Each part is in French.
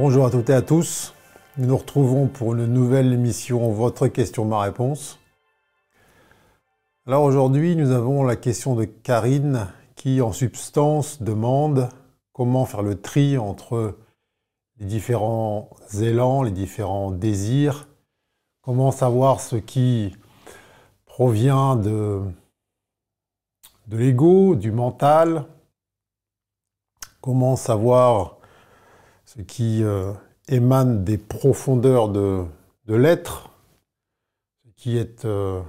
Bonjour à toutes et à tous. Nous nous retrouvons pour une nouvelle émission Votre question, ma réponse. Alors aujourd'hui, nous avons la question de Karine qui, en substance, demande comment faire le tri entre les différents élans, les différents désirs, comment savoir ce qui provient de, de l'ego, du mental, comment savoir ce qui euh, émane des profondeurs de, l'être, ce qui est euh,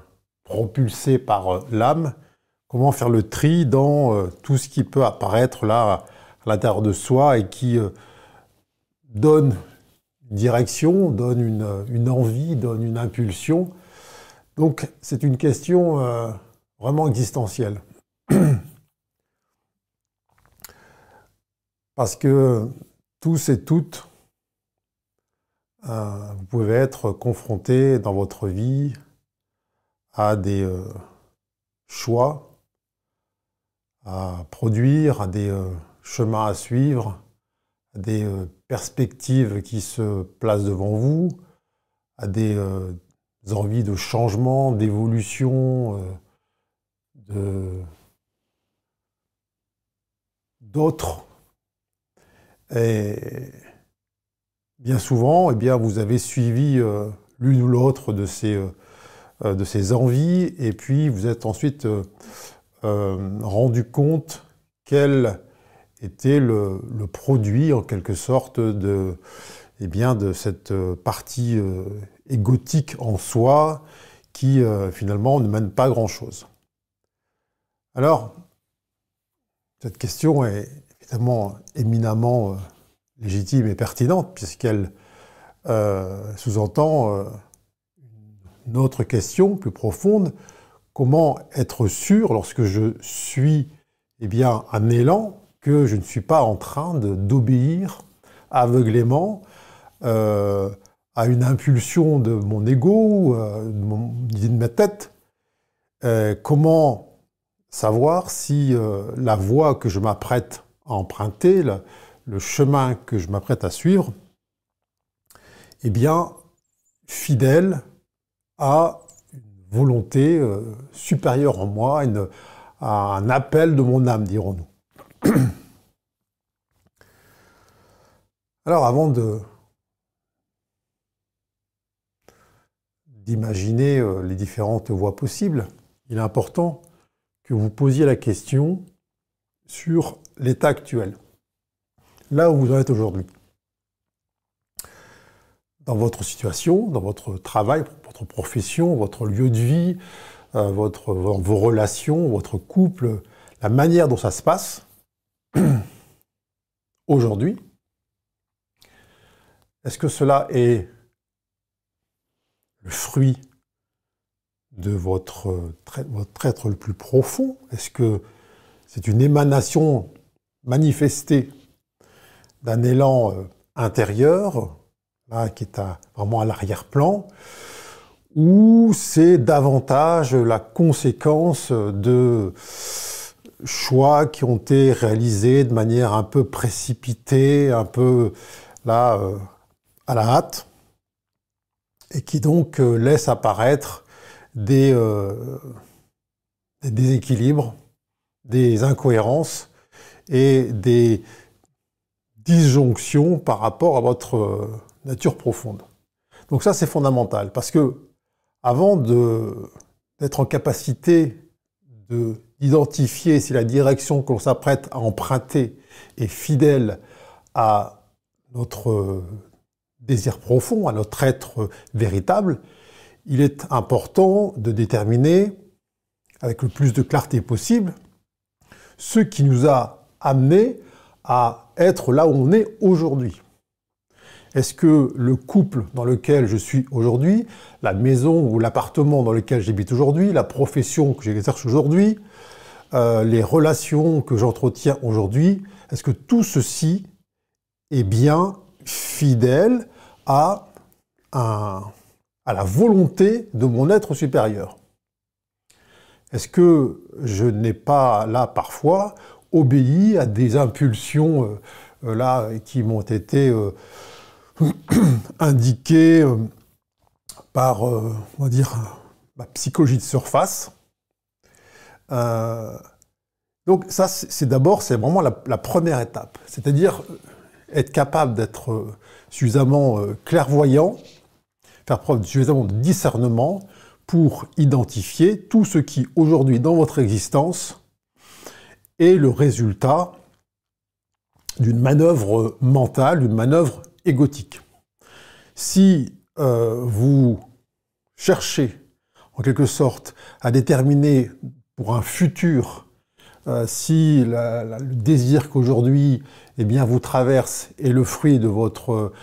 propulsé par euh, l'âme, comment faire le tri dans tout ce qui peut apparaître là à l'intérieur de soi et qui donne une direction, donne une, envie, donne une impulsion. Donc c'est une question vraiment existentielle. Parce que tous et toutes, euh, vous pouvez être confrontés dans votre vie à des euh, choix à produire, à des euh, chemins à suivre, à des perspectives qui se placent devant vous, à des envies de changement, d'évolution, d'autres et bien souvent, eh bien, vous avez suivi euh, l'une ou l'autre de ces, euh, euh, de ces envies, et puis vous êtes ensuite rendu compte quel était le, produit, en quelque sorte, de, eh bien, de cette partie égotique en soi qui, finalement, ne mène pas grand-chose. Alors, cette question est éminemment euh, légitime et pertinente, puisqu'elle euh, sous-entend euh, une autre question plus profonde, comment être sûr, lorsque je suis eh bien, un élan, que je ne suis pas en train d'obéir aveuglément à une impulsion de mon ego, de, de ma tête. comment savoir si la voie que je m'apprête emprunter, le, chemin que je m'apprête à suivre, eh bien, fidèle à une volonté euh, supérieure en moi, à un appel de mon âme, dirons-nous. Alors, avant d'imaginer euh, les différentes voies possibles, il est important que vous posiez la question sur l'état actuel, là où vous en êtes aujourd'hui. Dans votre situation, dans votre travail, votre profession, votre lieu de vie, euh, votre, vos relations, votre couple, la manière dont ça se passe aujourd'hui, est-ce que cela est le fruit de votre, votre être le plus profond? Est-ce que c'est une émanation manifestée d'un élan euh, intérieur, qui est vraiment à l'arrière-plan, ou c'est davantage la conséquence de choix qui ont été réalisés de manière un peu précipitée, un peu là euh, à la hâte, et qui donc euh, laissent apparaître des déséquilibres des incohérences et des disjonctions par rapport à votre euh, nature profonde. Donc ça, c'est fondamental, parce que avant d'être en capacité d'identifier si la direction que l'on s'apprête à emprunter est fidèle à notre euh, désir profond, à notre être véritable, il est important de déterminer, avec le plus de clarté possible, ce qui nous a amené à être là où on est aujourd'hui. Est-ce que le couple dans lequel je suis aujourd'hui, la maison ou l'appartement dans lequel j'habite aujourd'hui, la profession que j'exerce aujourd'hui, euh, les relations que j'entretiens aujourd'hui, est-ce que tout ceci est bien fidèle à, à la volonté de mon être supérieur? Est-ce que je n'ai pas là parfois obéi à des impulsions euh, euh, là qui m'ont été euh, indiqué par, on dire, ma psychologie de surface. donc ça, c'est d'abord, c'est vraiment la, la, première étape, c'est-à-dire être capable d'être suffisamment clairvoyant, faire preuve suffisamment de discernement pour identifier tout ce qui aujourd'hui dans votre existence est le résultat d'une manœuvre mentale, d'une manœuvre égotique. Si euh, vous cherchez en quelque sorte à déterminer pour un futur euh, si le désir qu'aujourd'hui eh bien, vous traverse est le fruit de votre,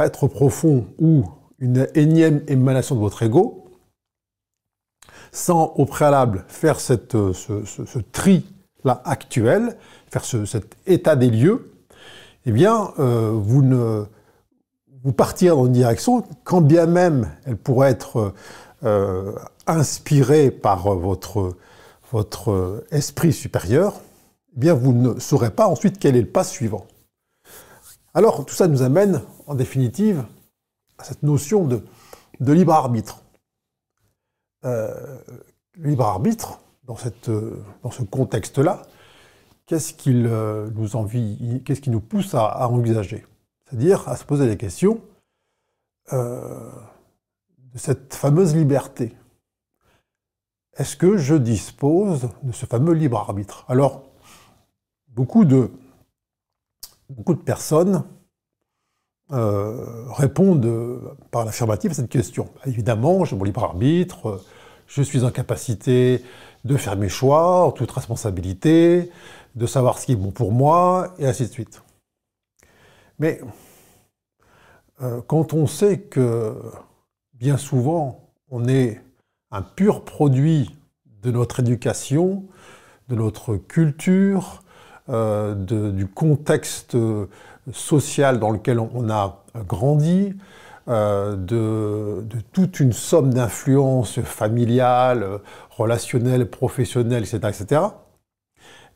être profond ou une énième émanation de votre ego, sans au préalable faire ce, tri-là actuel, faire cet état des lieux, eh bien, euh, vous, ne, vous partirez dans une direction, quand bien même elle pourrait être euh, inspirée par votre, esprit supérieur, eh bien, vous ne saurez pas ensuite quel est le pas suivant. Alors, tout ça nous amène, en définitive, à cette notion de, libre arbitre. Euh, libre arbitre, dans, cette, euh, dans ce contexte-là, qu'est-ce qu'il euh, nous qu'est-ce qui nous pousse à, envisager? C'est-à-dire à se poser des questions de cette fameuse liberté. Est-ce que je dispose de ce fameux libre arbitre? Alors, beaucoup de, beaucoup de personnes répondent par l'affirmative à cette question. Évidemment, j'ai mon libre arbitre, je suis en capacité de faire mes choix toute responsabilité, de savoir ce qui est bon pour moi, et ainsi de suite. Mais euh, quand on sait que bien souvent on est un pur produit de notre éducation, de notre culture, euh, du contexte social dans lequel on a grandi, euh, de, toute une somme d'influences familiales, relationnelles, professionnelles, etc., etc.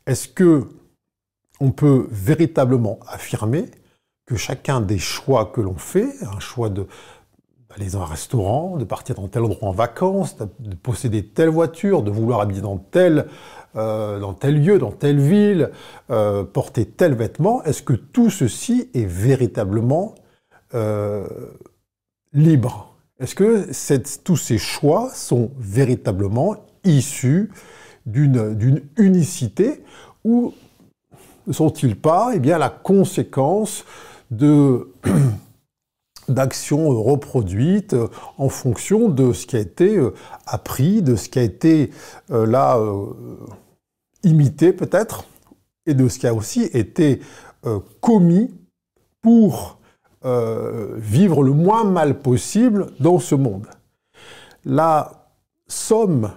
Est-ce que on peut véritablement affirmer que chacun des choix que l'on fait, un choix de d'aller dans un restaurant, de partir dans tel endroit en vacances, de posséder telle voiture, de vouloir habiter dans tel, euh, lieu, dans telle ville, euh, porter tel vêtement, est-ce que tout ceci est véritablement libre. Est-ce que tous ces choix sont véritablement issus d'une unicité ou ne sont-ils pas eh bien, la conséquence d'actions reproduites en fonction de ce qui a été euh, appris, de ce qui a été euh, là euh, imité peut-être, et de ce qui a aussi été commis pour euh, vivre le moins mal possible dans ce monde. La somme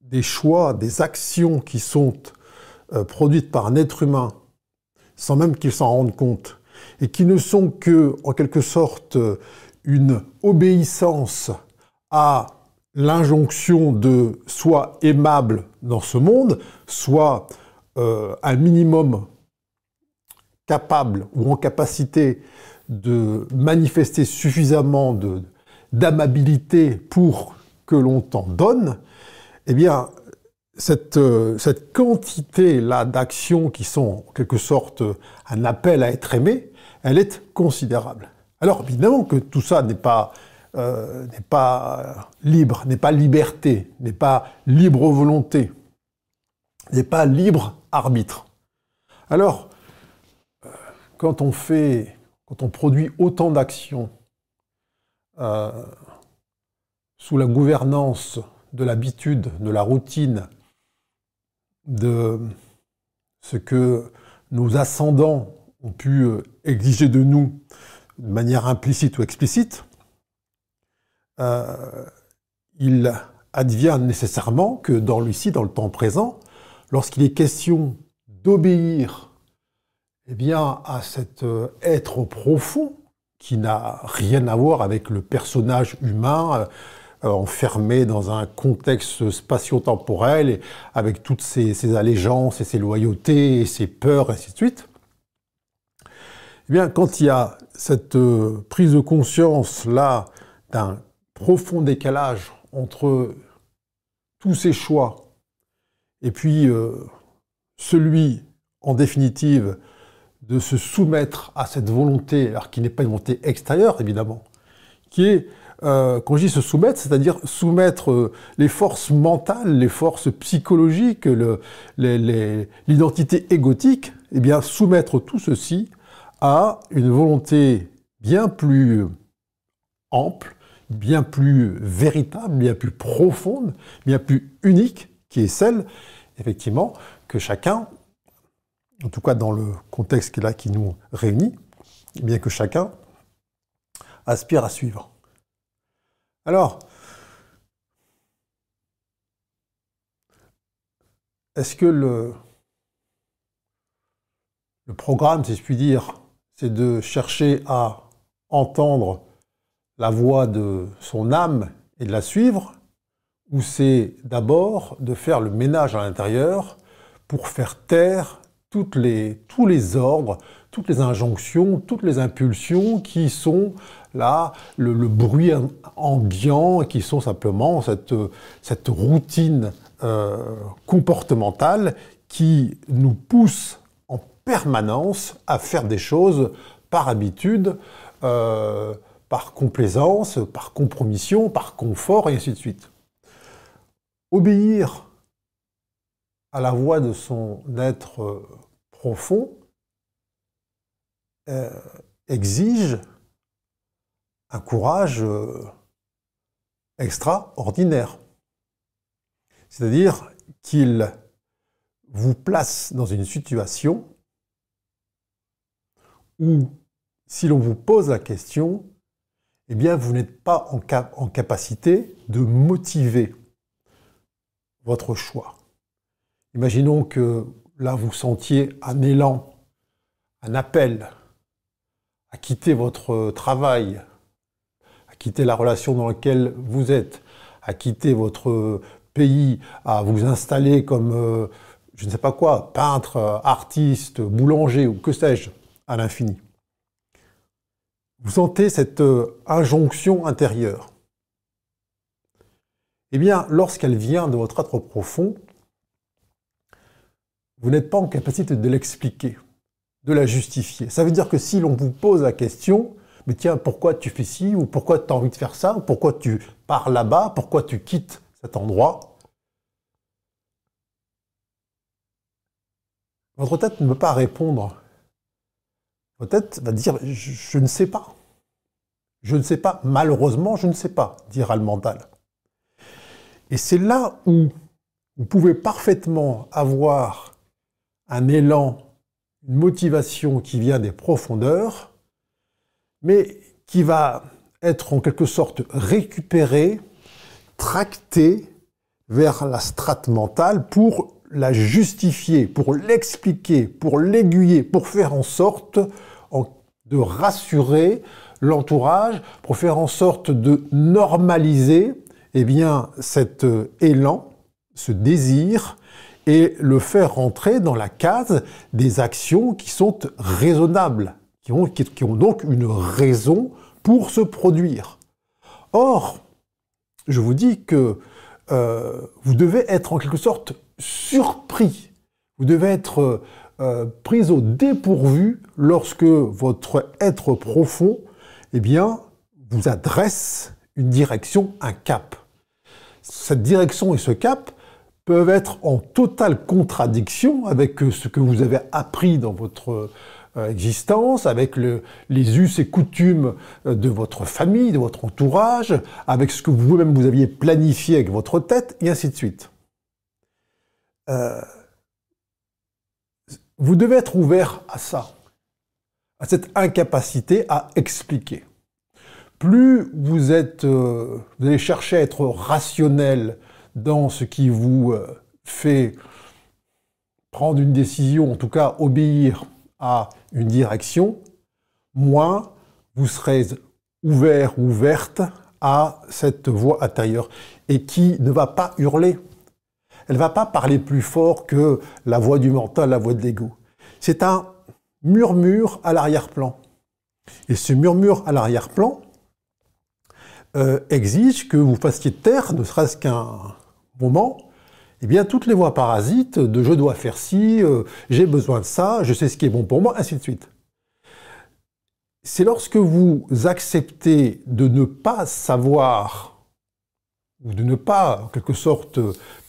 des choix, des actions qui sont euh, produites par un être humain, sans même qu'il s'en rende compte, et qui ne sont que, en quelque sorte, une obéissance à l'injonction de soit aimable dans ce monde, soit euh, un minimum capable ou en capacité de manifester suffisamment d'amabilité pour que l'on t'en donne, eh bien, cette, euh, cette quantité-là d'actions qui sont en quelque sorte un appel à être aimé, elle est considérable. Alors évidemment que tout ça n'est pas, euh, n'est pas libre, n'est pas liberté, n'est pas libre volonté, n'est pas libre arbitre. Alors, euh, quand on fait quand on produit autant d'actions euh, sous la gouvernance de l'habitude, de la routine, de ce que nos ascendants ont pu euh, exiger de nous de manière implicite ou explicite, euh, il advient nécessairement que dans ici, dans le temps présent, lorsqu'il est question d'obéir eh bien, à cet euh, être profond qui n'a rien à voir avec le personnage humain euh, enfermé dans un contexte spatio-temporel avec toutes ses, allégeances et ses loyautés et ses peurs, et ainsi de suite. Eh bien, quand il y a cette euh, prise de conscience là d'un profond décalage entre tous ces choix et puis euh, celui, en définitive, de se soumettre à cette volonté, alors qui n'est pas une volonté extérieure, évidemment, qui est, euh, quand je dis se soumettre, c'est-à-dire soumettre euh, les forces mentales, les forces psychologiques, l'identité égotique, eh bien soumettre tout ceci à une volonté bien plus ample, bien plus véritable, bien plus profonde, bien plus unique, qui est celle, effectivement, que chacun, en tout cas dans le contexte là qui nous réunit, eh bien que chacun aspire à suivre. Alors, est-ce que le, le programme, si je puis dire, c'est de chercher à entendre la voix de son âme et de la suivre, ou c'est d'abord de faire le ménage à l'intérieur pour faire taire les, tous les ordres, toutes les injonctions, toutes les impulsions qui sont là, le, bruit ambiant, qui sont simplement cette, cette routine euh, comportementale qui nous pousse en permanence à faire des choses par habitude, euh, par complaisance, par compromission, par confort, et ainsi de suite. Obéir à la voix de son être euh, profond euh, exige un courage euh, extraordinaire. C'est-à-dire qu'il vous place dans une situation où, si l'on vous pose la question, eh bien, vous n'êtes pas en, en capacité de motiver votre choix. Imaginons que là, vous sentiez un élan, un appel à quitter votre travail, à quitter la relation dans laquelle vous êtes, à quitter votre pays, à vous installer comme, euh, je ne sais pas quoi, peintre, artiste, boulanger ou que sais-je, à l'infini. Vous sentez cette euh, injonction intérieure. Eh bien, lorsqu'elle vient de votre être profond, vous n'êtes pas en capacité de l'expliquer, de la justifier. Ça veut dire que si l'on vous pose la question, mais tiens, pourquoi tu fais ci, ou pourquoi tu as envie de faire ça, ou pourquoi tu pars là-bas, pourquoi tu quittes cet endroit, votre tête ne peut pas répondre. Votre tête va dire je, ne sais pas. Je ne sais pas. Malheureusement, je ne sais pas, dira le mental. Et c'est là où vous pouvez parfaitement avoir un élan, une motivation qui vient des profondeurs, mais qui va être en quelque sorte récupéré, tracté vers la strate mentale pour la justifier, pour l'expliquer, pour l'aiguiller, pour faire en sorte de rassurer l'entourage, pour faire en sorte de normaliser eh bien, cet euh, élan, ce désir, et le faire rentrer dans la case des actions qui sont raisonnables, qui ont, donc une raison pour se produire. Or, je vous dis que euh, vous devez être en quelque sorte surpris, vous devez être euh, pris au dépourvu lorsque votre être profond eh bien, vous adresse une direction, un cap cette direction et ce cap peuvent être en totale contradiction avec euh, ce que vous avez appris dans votre euh, existence, avec les us et coutumes euh, de votre famille, de votre entourage, avec ce que vous-même vous aviez planifié avec votre tête, et ainsi de suite. vous devez être ouvert à ça, à cette incapacité à expliquer plus vous êtes, vous allez chercher à être rationnel dans ce qui vous euh, fait prendre une décision, en tout cas obéir à une direction, moins vous serez ouvert ou ouverte à cette voix intérieure et qui ne va pas hurler. Elle ne va pas parler plus fort que la voix du mental, la voix de l'ego. C'est un murmure à l'arrière-plan. Et ce murmure à l'arrière-plan euh, exige que vous fassiez taire, ne serait-ce qu'un moment, eh bien, toutes les voix parasites de je dois faire ci, euh, j'ai besoin de ça, je sais ce qui est bon pour moi, ainsi de suite. C'est lorsque vous acceptez de ne pas savoir ou de ne pas, en quelque sorte,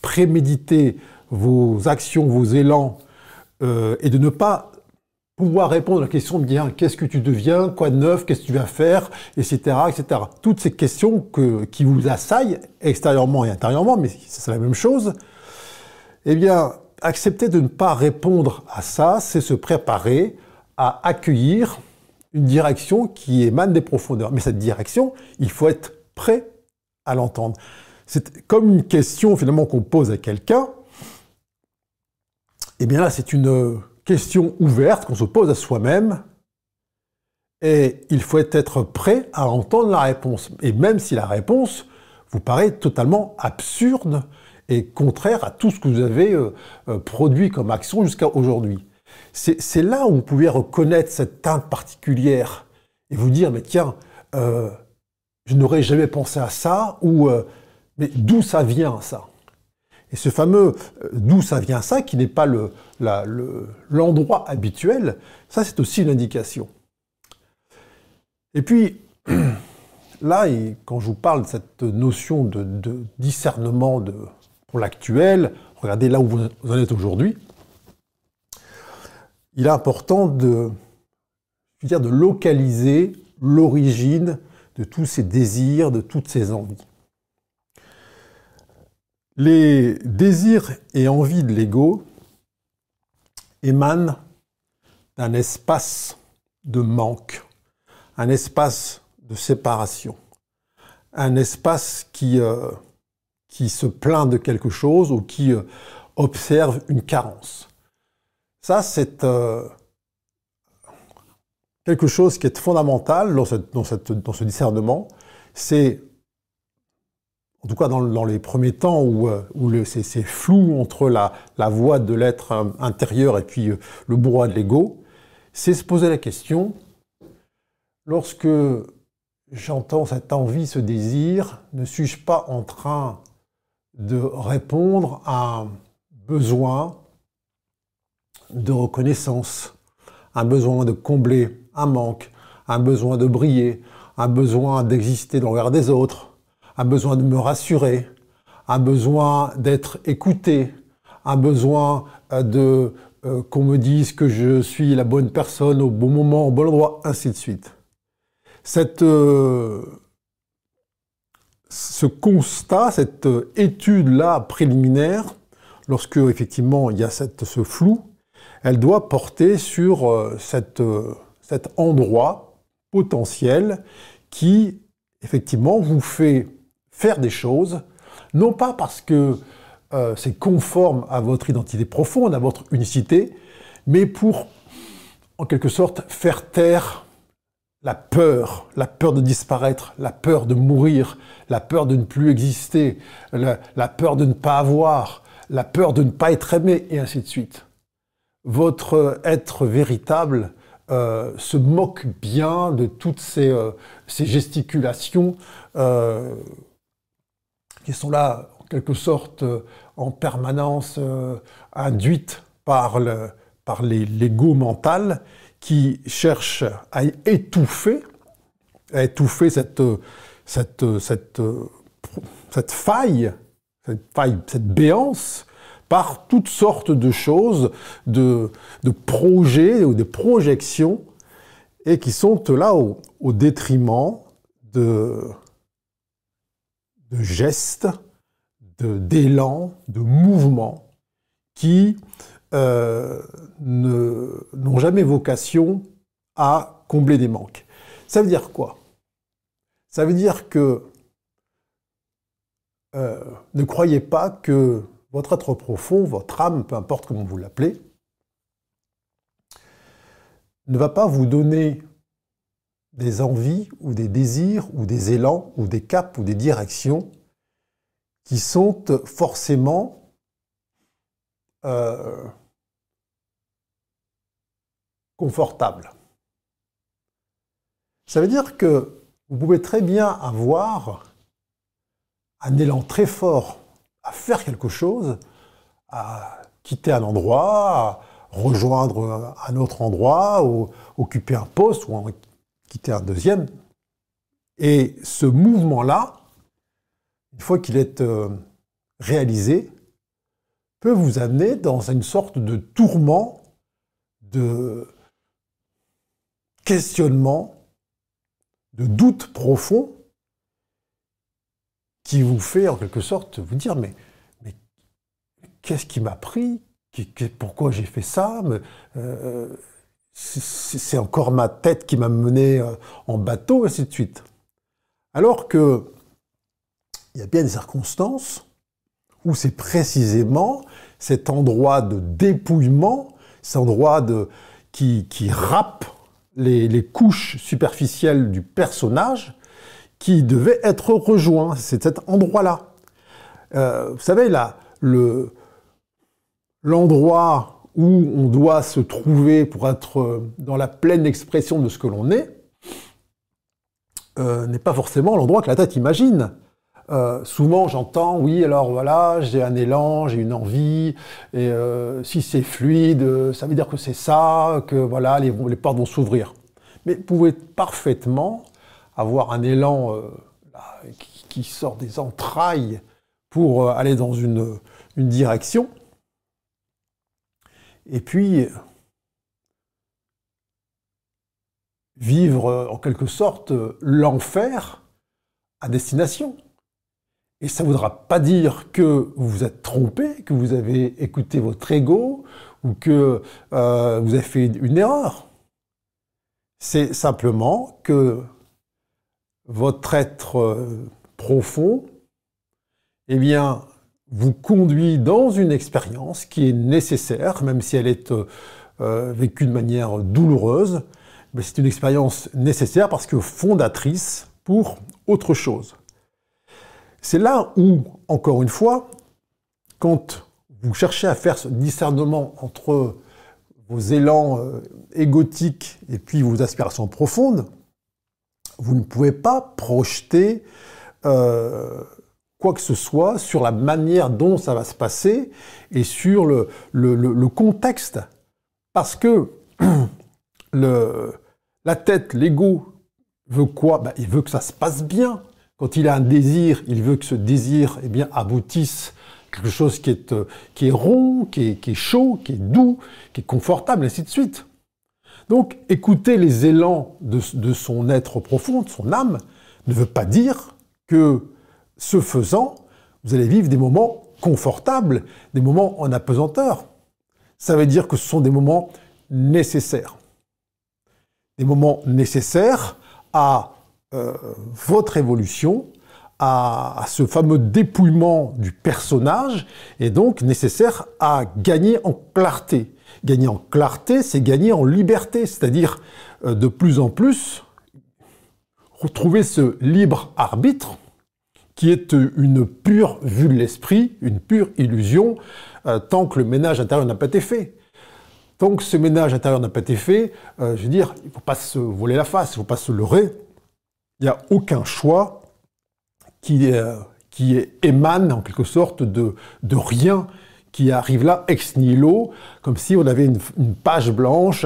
préméditer vos actions, vos élans, euh, et de ne pas répondre à la question de dire qu'est-ce que tu deviens, quoi de neuf, qu'est-ce que tu vas faire, etc., etc. Toutes ces questions que, qui vous assaillent extérieurement et intérieurement, mais c'est la même chose. Eh bien, accepter de ne pas répondre à ça, c'est se préparer à accueillir une direction qui émane des profondeurs. Mais cette direction, il faut être prêt à l'entendre. C'est comme une question finalement qu'on pose à quelqu'un. Eh bien là, c'est une question ouverte qu'on se pose à soi-même. Et il faut être prêt à entendre la réponse. Et même si la réponse vous paraît totalement absurde et contraire à tout ce que vous avez euh, euh, produit comme action jusqu'à aujourd'hui. C'est là où vous pouvez reconnaître cette teinte particulière et vous dire, mais tiens, euh, je n'aurais jamais pensé à ça, ou mais d'où ça vient ça? Et ce fameux d'où ça vient ça, qui n'est pas l'endroit habituel, ça c'est aussi une indication. Et puis, là, quand je vous parle de cette notion de, discernement pour l'actuel, regardez là où vous en êtes aujourd'hui, il est important de localiser l'origine de tous ces désirs, de toutes ces envies. Les désirs et envies de l'ego émanent d'un espace de manque, un espace de séparation, un espace qui, euh, qui se plaint de quelque chose ou qui euh, observe une carence. Ça, c'est euh, quelque chose qui est fondamental dans, dans, ce discernement. C'est, en tout cas dans, les premiers temps où, euh, c'est flou entre la, voix de l'être intérieur et puis le brouhaha de l'ego, c'est se poser la question, lorsque j'entends cette envie, ce désir, ne suis-je pas en train de répondre à un besoin de reconnaissance, un besoin de combler un manque, un besoin de briller, un besoin d'exister dans le des autres, un besoin de me rassurer, un besoin d'être écouté, un besoin euh, de euh, qu'on me dise que je suis la bonne personne au bon moment, au bon endroit, ainsi de suite. Cette euh, ce constat, cette étude-là préliminaire, lorsque effectivement il y a ce flou, elle doit porter sur euh, cet endroit potentiel qui effectivement vous fait faire des choses, non pas parce que c'est conforme à votre identité profonde, à votre unicité, mais pour en quelque sorte faire taire la peur, la peur de disparaître, la peur de mourir, la peur de ne plus exister, la, peur de ne pas avoir, la peur de ne pas être aimé, et ainsi de suite. Votre être véritable euh, se moque bien de toutes ces, euh, gesticulations euh, qui sont là, en quelque sorte, en permanence induites par l'ego mental qui cherche à étouffer, à étouffer cette, cette, cette, cette faille, cette faille, cette béance, par toutes sortes de choses, de, de projets ou de projections, et qui sont là au détriment de, de gestes, d'élan, de, mouvements qui euh, n'ont jamais vocation à combler des manques. Ça veut dire quoi? Ça veut dire que euh, ne croyez pas que votre être profond, votre âme, peu importe comment vous l'appelez, ne va pas vous donner des envies ou des désirs ou des élans ou des caps ou des directions qui sont forcément euh, confortable. Ça veut dire que vous pouvez très bien avoir un élan très fort à faire quelque chose, à quitter un endroit, à rejoindre un autre endroit, ou occuper un poste, ou quitter un deuxième. Et ce mouvement-là, une fois qu'il est euh, réalisé, peut vous amener dans une sorte de tourment, de questionnement, de doute profond qui vous fait en quelque sorte vous dire mais, mais qu'est-ce qui m'a pris? Pourquoi j'ai fait ça? Euh, C'est encore ma tête qui m'a mené euh, en bateau, ainsi de suite. Alors que il y a bien des circonstances où c'est précisément cet endroit de dépouillement, cet endroit de, qui, qui râpe les, couches superficielles du personnage qui devait être rejoint. C'est cet endroit-là. Euh, vous savez, là, l'endroit où on doit se trouver pour être dans la pleine expression de ce que l'on est, euh, n'est pas forcément l'endroit que la tête imagine. Euh, souvent, j'entends, oui, alors voilà, j'ai un élan, j'ai une envie, et euh, si c'est fluide, ça veut dire que c'est ça, que voilà, les, portes vont s'ouvrir. Mais vous pouvez parfaitement avoir un élan qui, sort des entrailles pour aller dans une direction, et puis vivre en quelque sorte l'enfer à destination. Et ça ne voudra pas dire que vous vous êtes trompé, que vous avez écouté votre ego ou que euh, vous avez fait une erreur. C'est simplement que votre être euh, profond, eh bien, vous conduit dans une expérience qui est nécessaire, même si elle est euh, vécue de manière douloureuse, c'est une expérience nécessaire parce que fondatrice pour autre chose. C'est là où, encore une fois, quand vous cherchez à faire ce discernement entre vos élans euh, égotiques et puis vos aspirations profondes, vous ne pouvez pas projeter euh, quoi que ce soit sur la manière dont ça va se passer et sur le, le contexte. Parce que le, la tête, l'ego, veut quoi? Ben, Il veut que ça se passe bien. Quand il a un désir, il veut que ce désir eh bien, aboutisse quelque chose qui est, euh, qui est rond, qui est, chaud, qui est doux, qui est confortable, ainsi de suite. Donc, écouter les élans de, de son être profond, de son âme, ne veut pas dire que, ce faisant, vous allez vivre des moments confortables, des moments en apesanteur. Ça veut dire que ce sont des moments nécessaires des moments nécessaires à euh, votre évolution, à, ce fameux dépouillement du personnage, et donc nécessaire à gagner en clarté. Gagner en clarté, c'est gagner en liberté, c'est-à-dire euh, de plus en plus retrouver ce libre arbitre qui est une pure vue de l'esprit, une pure illusion, euh, tant que le ménage intérieur n'a pas été fait. Donc ce ménage intérieur n'a pas été fait, euh, je veux dire, il ne faut pas se voler la face, il ne faut pas se leurrer. Il n'y a aucun choix qui, euh, qui émane en quelque sorte de rien qui arrive là ex nihilo, comme si on avait une, page blanche,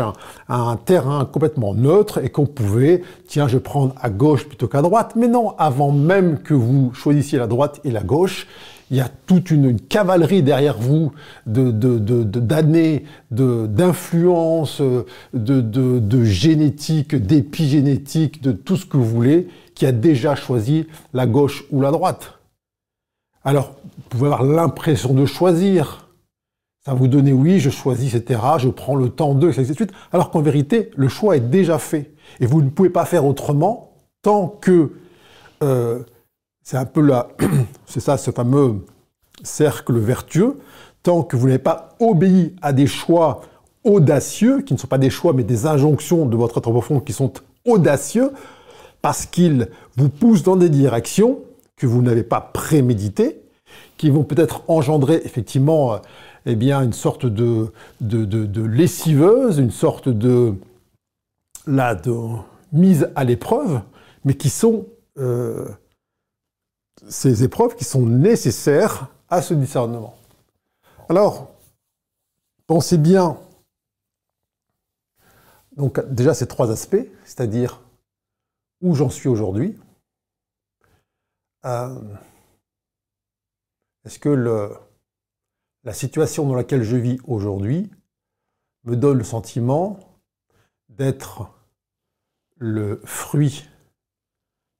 un, terrain complètement neutre et qu'on pouvait, tiens, je vais prendre à gauche plutôt qu'à droite. Mais non, avant même que vous choisissiez la droite et la gauche, il y a toute une, cavalerie derrière vous d'années, de, d'influence, de, de, génétique, d'épigénétique, de tout ce que vous voulez, qui a déjà choisi la gauche ou la droite. Alors, vous pouvez avoir l'impression de choisir. Ça vous donner oui, je choisis, etc., je prends le temps de, etc. Alors qu'en vérité, le choix est déjà fait. Et vous ne pouvez pas faire autrement tant que euh, c'est un peu là, c'est ça, ce fameux cercle vertueux. Tant que vous n'avez pas obéi à des choix audacieux, qui ne sont pas des choix, mais des injonctions de votre être profond qui sont audacieux, parce qu'ils vous poussent dans des directions que vous n'avez pas préméditées, qui vont peut-être engendrer effectivement euh, eh bien, une sorte de, de, lessiveuse, une sorte de, de, mises à l'épreuve, mais qui sont euh, ces épreuves qui sont nécessaires à ce discernement. Alors, pensez bien, donc déjà ces trois aspects, c'est-à-dire où j'en suis aujourd'hui, est-ce que la situation dans laquelle je vis aujourd'hui me donne le sentiment d'être le fruit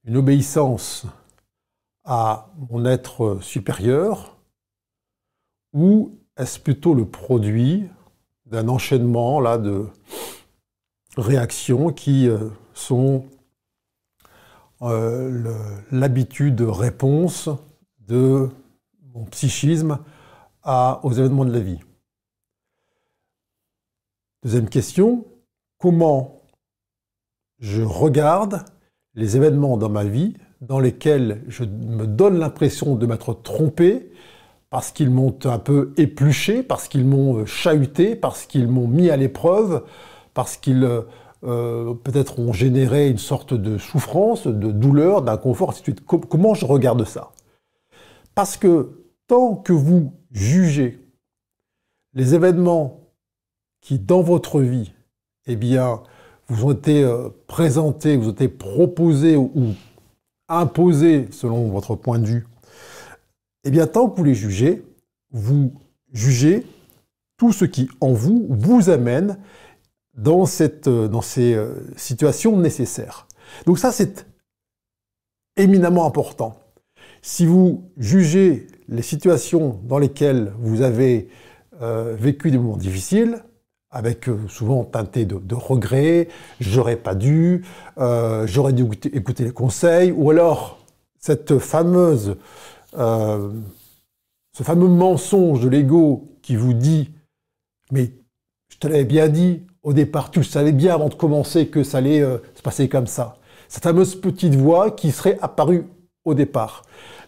d'une obéissance à mon être supérieur ou est-ce plutôt le produit d'un enchaînement là, de réactions qui euh, sont euh, l'habitude de réponse de mon psychisme aux événements de la vie. Deuxième question, comment je regarde les événements dans ma vie dans lesquels je me donne l'impression de m'être trompé parce qu'ils m'ont un peu épluché, parce qu'ils m'ont euh, chahuté, parce qu'ils m'ont mis à l'épreuve, parce qu'ils euh, euh, peut-être ont généré une sorte de souffrance, de douleur, d'inconfort, ainsi comment je regarde ça? Parce que tant que vous jugez les événements qui, dans votre vie, eh bien, vous ont été présentés, vous ont été proposés ou imposés selon votre point de vue, eh bien, tant que vous les jugez, vous jugez tout ce qui, en vous, vous amène dans, cette, dans ces euh, situations nécessaires. Donc ça, c'est éminemment important. Si vous jugez les situations dans lesquelles vous avez euh, vécu des moments difficiles, avec euh, souvent teinté de, de regrets, j'aurais pas dû, euh, j'aurais dû écouter, les conseils, ou alors cette fameuse, euh, ce fameux mensonge de l'ego qui vous dit, mais je te l'avais bien dit au départ, tu le savais bien avant de commencer que ça allait se passer comme ça. Cette fameuse petite voix qui serait apparue au départ.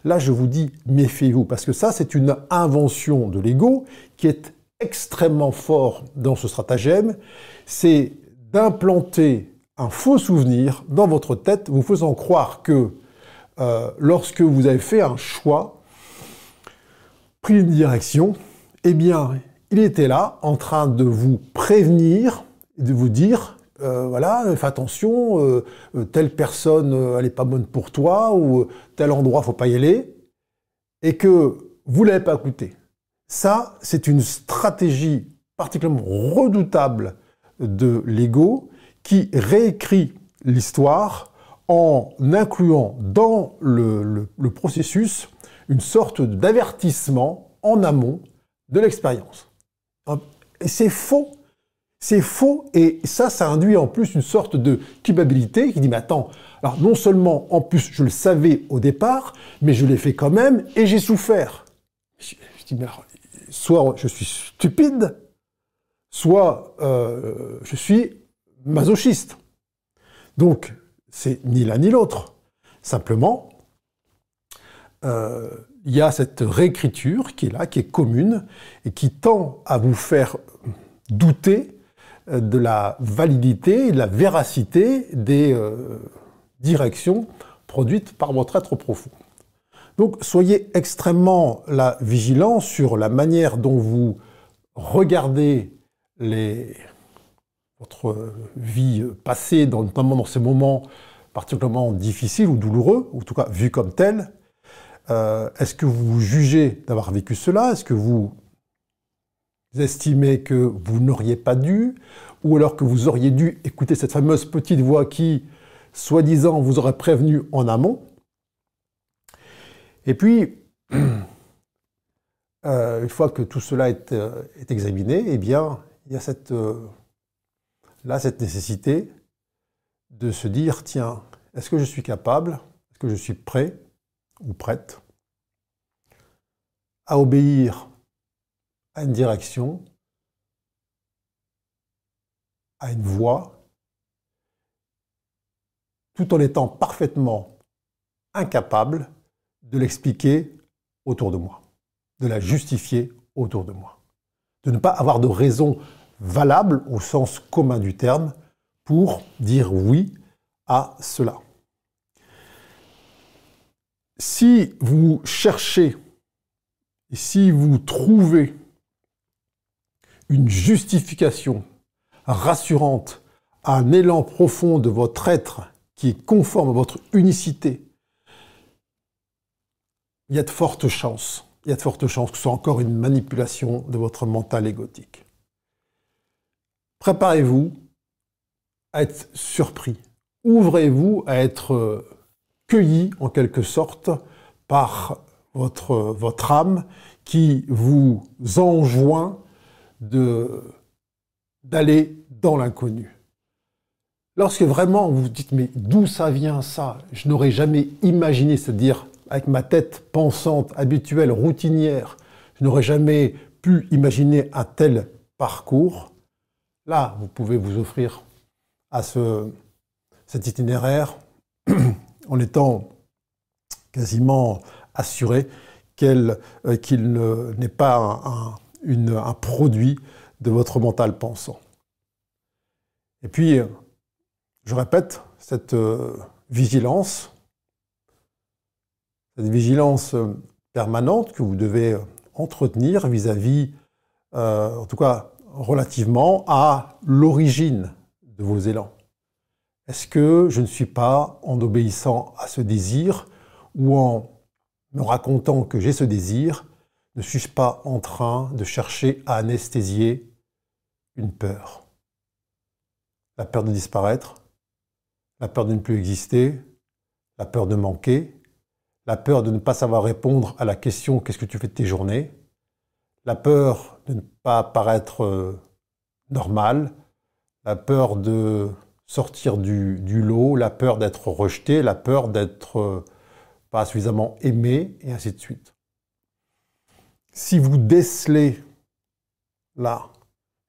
Là, je vous dis, méfiez-vous, parce que ça, c'est une invention de l'ego qui est extrêmement fort dans ce stratagème, c'est d'implanter un faux souvenir dans votre tête, vous faisant croire que euh, lorsque vous avez fait un choix, pris une direction, eh bien, il était là en train de vous prévenir, de vous dire, euh, voilà, fais attention, euh, telle personne, elle n'est pas bonne pour toi, ou tel endroit, faut pas y aller, et que vous l'avez pas écouté. Ça, c'est une stratégie particulièrement redoutable de l'ego qui réécrit l'histoire en incluant dans le, processus une sorte d'avertissement en amont de l'expérience. C'est faux. C'est faux et ça, ça induit en plus une sorte de culpabilité qui dit, mais attends, alors non seulement en plus je le savais au départ, mais je l'ai fait quand même et j'ai souffert. Je, dis, mais soit je suis stupide, soit euh, je suis masochiste. Donc, c'est ni l'un ni l'autre. Simplement, euh, il y a cette réécriture qui est là, qui est commune, et qui tend à vous faire douter de la validité et de la véracité des directions produites par votre être profond. Donc soyez extrêmement vigilants sur la manière dont vous regardez votre vie passée, notamment dans ces moments particulièrement difficiles ou douloureux, ou en tout cas vus comme tels. Euh, est-ce que vous jugez d'avoir vécu cela? Est-ce que vous estimez que vous n'auriez pas dû Ou alors que vous auriez dû écouter cette fameuse petite voix qui, soi-disant, vous aurait prévenu en amont. Et puis, euh, une fois que tout cela est, euh, examiné, eh bien, il y a cette, euh, là cette nécessité de se dire, tiens, est-ce que je suis capable, est-ce que je suis prêt ou prête à obéir à une direction, à une voie, tout en étant parfaitement incapable de l'expliquer autour de moi, de la justifier autour de moi, de ne pas avoir de raison valable au sens commun du terme pour dire oui à cela. Si vous cherchez si vous trouvez une justification rassurante à un élan profond de votre être qui est conforme à votre unicité, il y a de fortes chances, y a de fortes chances que ce soit encore une manipulation de votre mental égotique. Préparez-vous à être surpris. Ouvrez-vous à être euh, cueilli en quelque sorte par votre âme qui vous enjoint d'aller dans l'inconnu. Lorsque vraiment vous vous dites mais d'où ça vient ça Je n'aurais jamais imaginé, c'est-à-dire avec ma tête pensante, habituelle, routinière, je n'aurais jamais pu imaginer un tel parcours. Là, vous pouvez vous offrir à ce, cet itinéraire en étant quasiment assuré euh, qu'il n'est pas un, un, produit de votre mental pensant. Et puis, je répète, cette euh, vigilance, cette vigilance permanente que vous devez entretenir vis-à-vis, euh, en tout cas relativement, à l'origine de vos élans. Est-ce que je ne suis pas, en obéissant à ce désir ou en me racontant que j'ai ce désir, ne suis-je pas en train de chercher à anesthésier une peur La peur de disparaître, la peur de ne plus exister, la peur de manquer, la peur de ne pas savoir répondre à la question qu'est-ce que tu fais de tes journées, la peur de ne pas paraître euh, normal, la peur de sortir du, lot, la peur d'être rejeté, la peur d'être euh, pas suffisamment aimé, et ainsi de suite. Si vous décelez là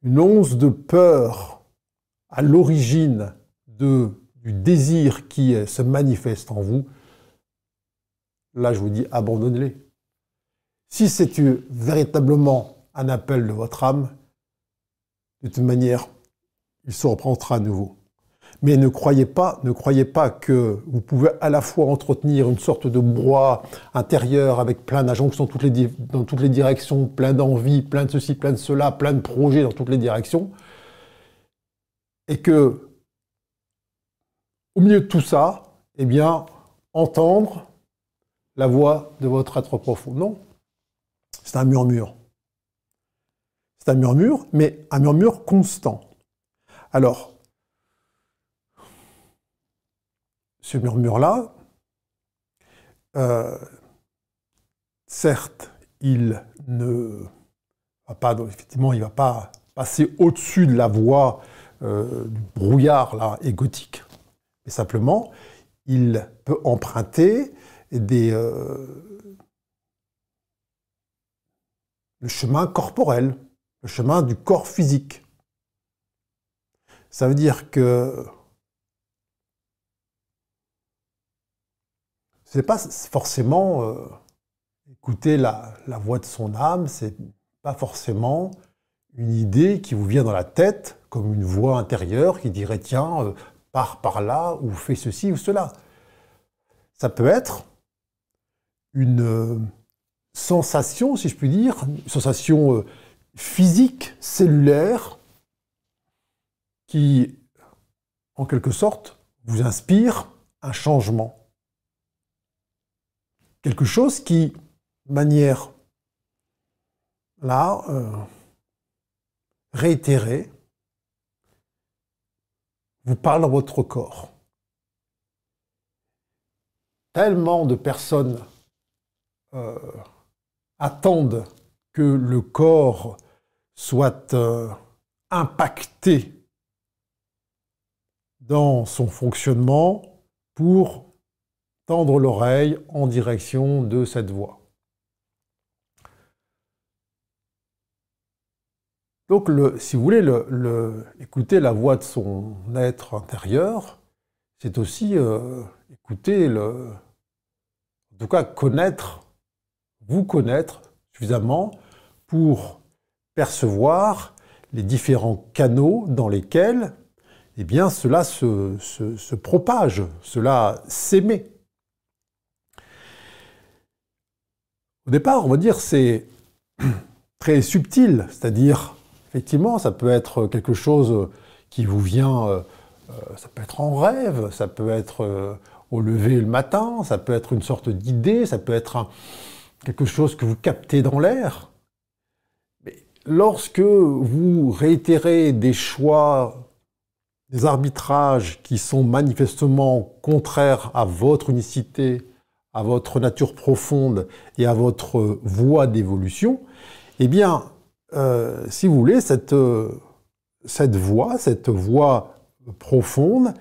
une once de peur à l'origine du désir qui se manifeste en vous, là je vous dis abandonnez-les. Si c'est véritablement un appel de votre âme, de toute manière, il se reprendra à nouveau. Mais ne croyez pas, ne croyez pas que vous pouvez à la fois entretenir une sorte de brouhaha intérieur avec plein d'injonctions dans toutes les, directions, plein d'envies, plein de ceci, plein de cela, plein de projets dans toutes les directions, et que au milieu de tout ça, eh bien, entendre la voix de votre être profond. Non, c'est un murmure. C'est un murmure, mais un murmure constant. Alors, ce murmure-là, euh, certes, il ne va pas, effectivement, il va pas passer au-dessus de la voie euh, du brouillard là, égotique, mais simplement, il peut emprunter euh, le chemin corporel, le chemin du corps physique. Ça veut dire que n'est pas forcément euh, écouter la, voix de son âme, c'est pas forcément une idée qui vous vient dans la tête comme une voix intérieure qui dirait tiens, euh, pars par là ou fais ceci ou cela. Ça peut être une euh, sensation, si je puis dire, une sensation physique, cellulaire, qui, en quelque sorte, vous inspire un changement quelque chose qui, de manière là, euh, réitérée, vous parle dans votre corps. Tellement de personnes euh, attendent que le corps soit euh, impacté dans son fonctionnement pour tendre l'oreille en direction de cette voix. Donc, le, si vous voulez le, écouter la voix de son être intérieur, c'est aussi euh, écouter, le, en tout cas connaître, vous connaître suffisamment pour percevoir les différents canaux dans lesquels eh bien cela se, propage, cela s'émet. Au départ, on va dire c'est très subtil, c'est-à-dire effectivement ça peut être quelque chose qui vous vient, euh, euh, ça peut être en rêve, ça peut être euh, au lever le matin, ça peut être une sorte d'idée, ça peut être quelque chose que vous captez dans l'air. Mais lorsque vous réitérez des choix, des arbitrages qui sont manifestement contraires à votre unicité, à votre nature profonde et à votre voie d'évolution, eh bien, si vous voulez, cette cette voix, cette voix profonde,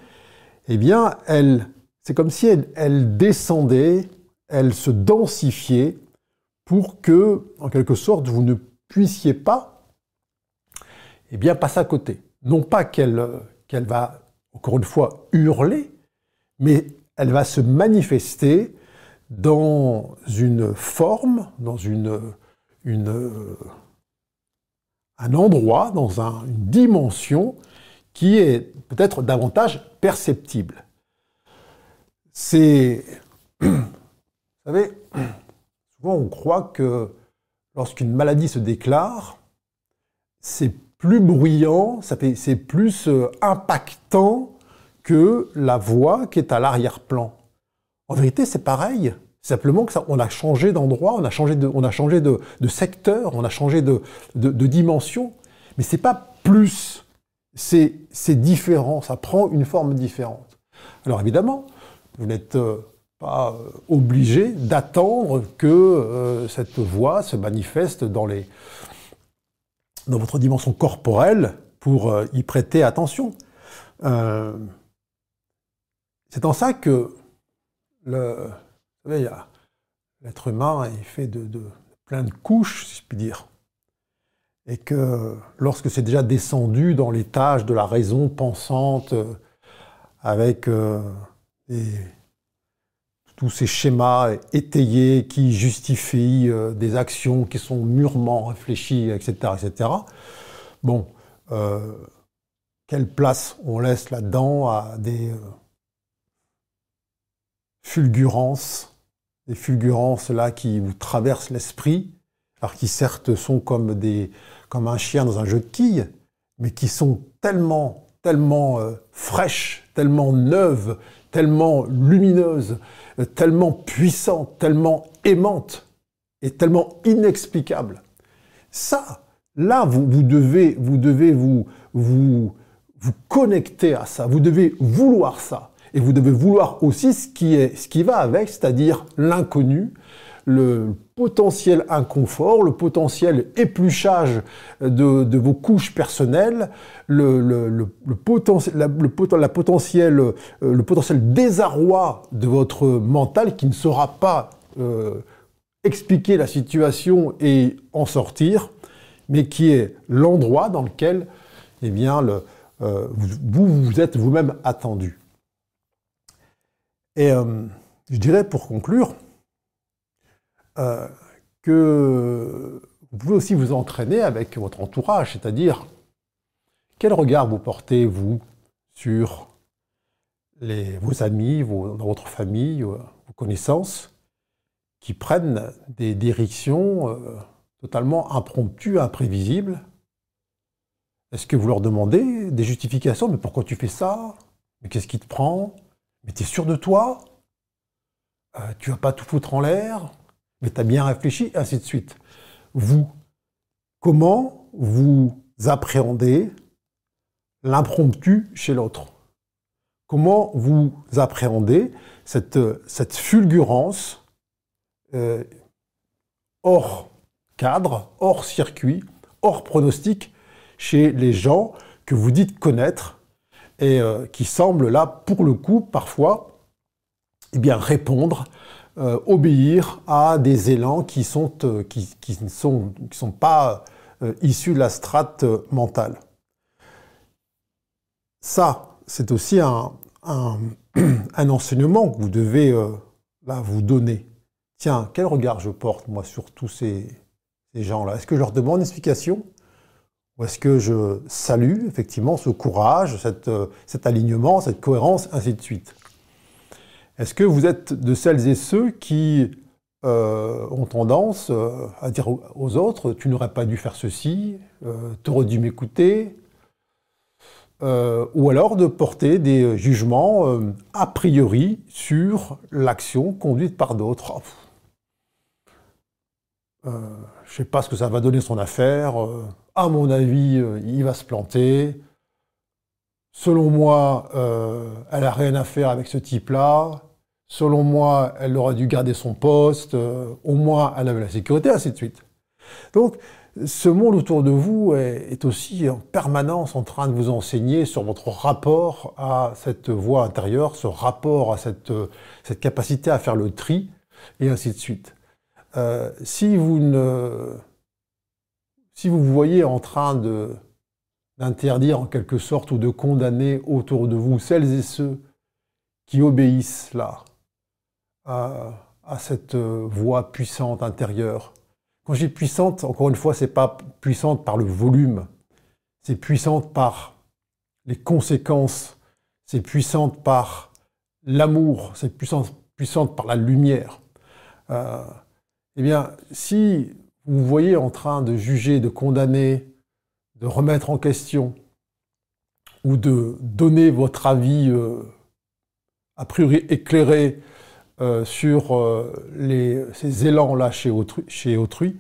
eh bien, elle, c'est comme si elle, descendait, elle se densifiait pour que, en quelque sorte, vous ne puissiez pas, eh bien, passer à côté. Non pas qu'elle, qu'elle va, encore une fois, hurler, mais elle va se manifester dans une forme, dans une, un endroit, dans une dimension qui est peut-être davantage perceptible. C'est... Vous savez, souvent on croit que lorsqu'une maladie se déclare, c'est plus bruyant, c'est plus euh, impactant que la voix qui est à l'arrière-plan. En vérité, c'est pareil. Simplement que ça, on a changé d'endroit, on a changé de, on a changé de, secteur, on a changé de, de, dimension. Mais c'est pas plus, c'est différent, ça prend une forme différente. Alors évidemment, vous n'êtes euh, pas euh, obligé d'attendre que euh, cette voix se manifeste dans, les, dans votre dimension corporelle pour y prêter attention. c'est en ça que l'être humain est fait de, plein de couches, si je puis dire. Et que lorsque c'est déjà descendu dans les tâches de la raison pensante, euh, avec euh, tous ces schémas étayés qui justifient euh, des actions qui sont mûrement réfléchies, etc., etc. Bon, quelle place on laisse là-dedans à des fulgurances des fulgurances là qui vous traversent l'esprit, alors qui certes sont comme, des, comme un chien dans un jeu de quilles, mais qui sont tellement, tellement euh, fraîches, tellement neuves, tellement lumineuses, euh, tellement puissantes, tellement aimantes et tellement inexplicables. Ça, là, vous, vous devez, vous, devez vous, vous, vous connecter à ça, vous devez vouloir ça. Et vous devez vouloir aussi ce qui, est, ce qui va avec, c'est-à-dire l'inconnu, le potentiel inconfort, le potentiel épluchage de, vos couches personnelles, le, potentiel, la, potentiel, euh, le potentiel désarroi de votre mental qui ne saura pas euh, expliquer la situation et en sortir, mais qui est l'endroit dans lequel eh bien, euh, vous vous êtes vous-même attendu. Et euh, je dirais pour conclure euh, que vous pouvez aussi vous entraîner avec votre entourage, c'est-à-dire quel regard vous portez, vous, sur vos amis, dans votre famille, euh, vos connaissances, qui prennent des directions totalement impromptues, imprévisibles? Est-ce que vous leur demandez des justifications? Mais pourquoi tu fais ça? Mais qu'est-ce qui te prend? Mais tu es sûr de toi? Euh, Tu vas pas tout foutre en l'air? Mais tu as bien réfléchi, ainsi de suite. Vous, comment vous appréhendez l'impromptu chez l'autre? Comment vous appréhendez cette, fulgurance euh, hors cadre, hors circuit, hors pronostic chez les gens que vous dites connaître? Et euh, qui semble là, pour le coup, parfois, eh bien, répondre, euh, obéir à des élans qui sont, euh, qui, qui, ne sont, qui sont pas issus de la strate mentale. Ça, c'est aussi un, un, enseignement que vous devez là, vous donner. Tiens, quel regard je porte, moi, sur tous ces, ces gens-là? Est-ce que je leur demande une explication? Ou est-ce que je salue effectivement ce courage, cet alignement, cette cohérence, ainsi de suite Est-ce que vous êtes de celles et ceux qui ont tendance à dire aux autres, tu n'aurais pas dû faire ceci, tu aurais dû m'écouter, euh, ou alors de porter des jugements euh, a priori sur l'action conduite par d'autres. Euh, je ne sais pas ce que ça va donner son affaire. À mon avis, il va se planter. Selon moi, elle n'a rien à faire avec ce type-là. Selon moi, elle aurait dû garder son poste. au moins, elle avait la sécurité, ainsi de suite. Donc, ce monde autour de vous est, aussi en permanence en train de vous enseigner sur votre rapport à cette voix intérieure, ce rapport à cette, capacité à faire le tri, et ainsi de suite. Euh, si vous ne, si vous voyez en train d'interdire en quelque sorte ou de condamner autour de vous celles et ceux qui obéissent là à cette voix puissante intérieure, quand je dis puissante, encore une fois, c'est pas puissante par le volume, c'est puissante par les conséquences, c'est puissante par l'amour, c'est puissante, puissante par la lumière. Euh, eh bien, si vous voyez en train de juger, de condamner, de remettre en question, ou de donner votre avis euh, a priori éclairé euh, sur euh, ces élans-là chez autrui,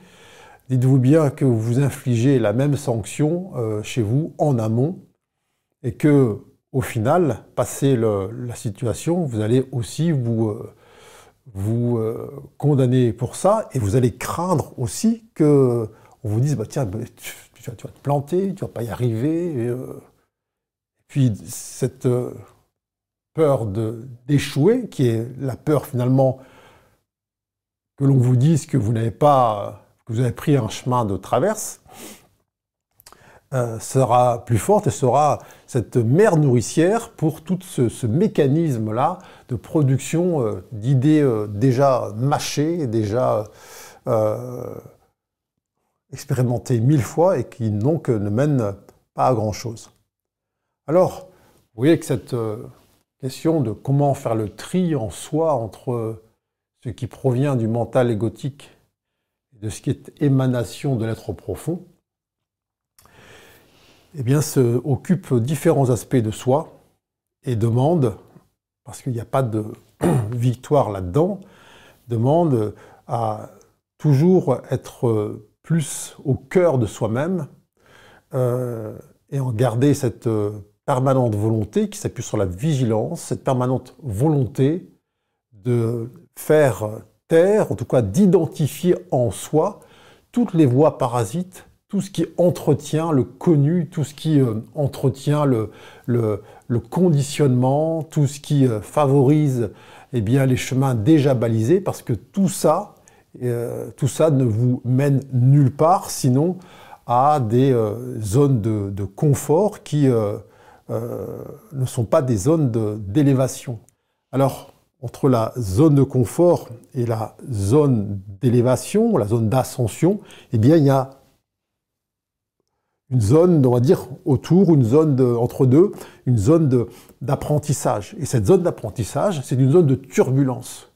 dites-vous bien que vous infligez la même sanction chez vous en amont et que au final, passé la situation, vous allez aussi vous, vous condamner pour ça et vous allez craindre aussi que on vous dise bah, tiens, tu, vas, te planter, tu vas pas y arriver. Et, puis cette peur d'échouer, qui est la peur finalement que l'on vous dise que vous n'avez pas, que vous avez pris un chemin de traverse, euh, sera plus forte et sera cette mère nourricière pour tout ce, mécanisme-là de production euh, d'idées euh, déjà mâchées, déjà expérimentées mille fois et qui donc ne mènent pas à grand-chose. Alors, vous voyez que cette question de comment faire le tri en soi entre ce qui provient du mental égotique et de ce qui est émanation de l'être profond, eh se occupe différents aspects de soi et demande, parce qu'il n'y a pas de victoire là-dedans, demande à toujours être plus au cœur de soi-même euh, et en garder cette permanente volonté qui s'appuie sur la vigilance, cette permanente volonté de faire taire, en tout cas d'identifier en soi toutes les voies parasites, tout ce qui entretient le connu, tout ce qui euh, entretient le, conditionnement, tout ce qui euh, favorise eh bien, les chemins déjà balisés, parce que tout ça, euh, tout ça ne vous mène nulle part, sinon à des zones de, confort qui ne sont pas des zones d'élévation. Alors, entre la zone de confort et la zone d'élévation, la zone d'ascension, eh bien, il y a une zone, on va dire, autour, une zone entre deux, une zone d'apprentissage. Et cette zone d'apprentissage, c'est une zone de turbulence.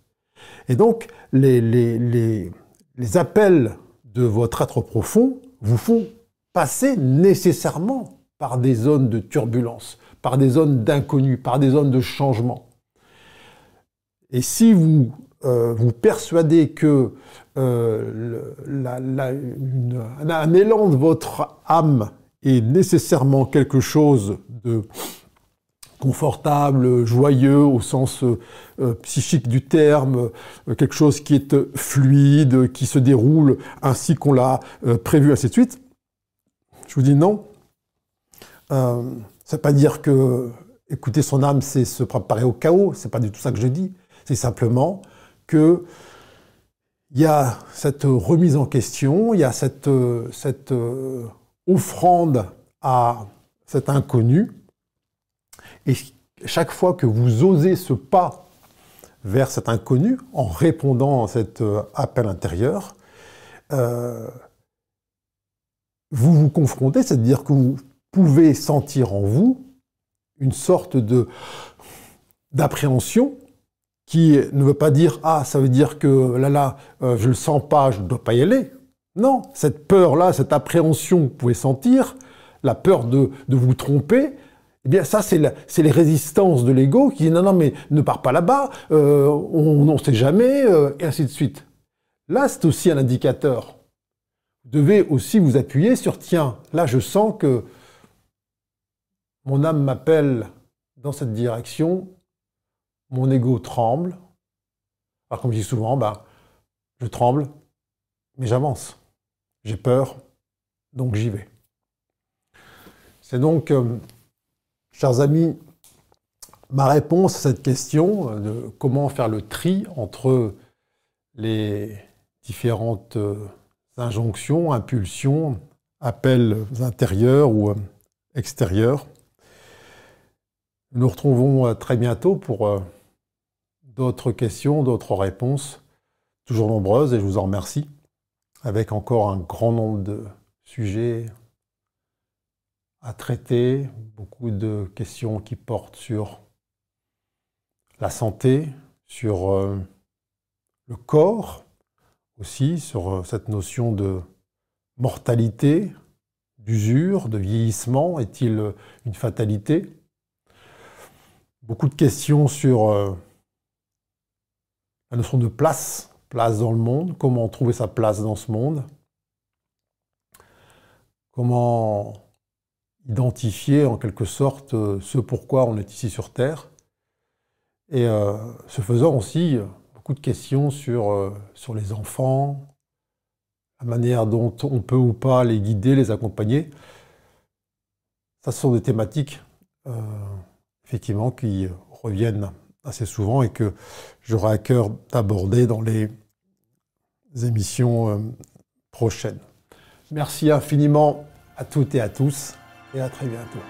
Et donc, les, les appels de votre être profond vous font passer nécessairement par des zones de turbulence, par des zones d'inconnu, par des zones de changement. Et si vous euh, vous persuadez que euh, un élan de votre âme est nécessairement quelque chose de confortable, joyeux au sens euh, psychique du terme, quelque chose qui est fluide, qui se déroule ainsi qu'on l'a prévu, ainsi de suite, je vous dis non, euh, ça ne veut pas dire que écouter son âme, c'est se préparer au chaos. C'est pas du tout ça que je dis. C'est simplement que il y a cette remise en question, il y a cette, euh, offrande à cet inconnu. Et chaque fois que vous osez ce pas vers cet inconnu, en répondant à cet euh, appel intérieur, vous vous confrontez, c'est-à-dire que vous pouvez sentir en vous une sorte d'appréhension qui ne veut pas dire ah ça veut dire que là là euh, je le sens pas je ne dois pas y aller. Non cette peur là cette appréhension que vous pouvez sentir la peur de, vous tromper eh bien ça c'est les résistances de l'ego qui dit non non mais ne pars pas là-bas euh, on ne sait jamais euh, et ainsi de suite. Là c'est aussi un indicateur. Vous devez aussi vous appuyer sur tiens là je sens que mon âme m'appelle dans cette direction mon ego tremble. Alors comme je dis souvent, bah, je tremble, mais j'avance. J'ai peur, donc j'y vais. C'est donc, euh, chers amis, ma réponse à cette question euh, de comment faire le tri entre les différentes euh, injonctions, impulsions, appels intérieurs ou extérieurs. Nous nous retrouvons très bientôt pour d'autres questions, d'autres réponses, toujours nombreuses, et je vous en remercie, avec encore un grand nombre de sujets à traiter, beaucoup de questions qui portent sur la santé, sur euh, le corps aussi, sur euh, cette notion de mortalité, d'usure, de vieillissement, est-il une fatalité? Beaucoup de questions sur euh, la notion de place, place dans le monde, comment trouver sa place dans ce monde, comment identifier en quelque sorte euh, ce pourquoi on est ici sur Terre, et euh, se faisant aussi beaucoup de questions sur, euh, sur les enfants, la manière dont on peut ou pas les guider, les accompagner. Ça, ce sont des thématiques, effectivement, qui reviennent assez souvent et que j'aurai à cœur d'aborder dans les émissions euh, prochaines. Merci infiniment à toutes et à tous et à très bientôt.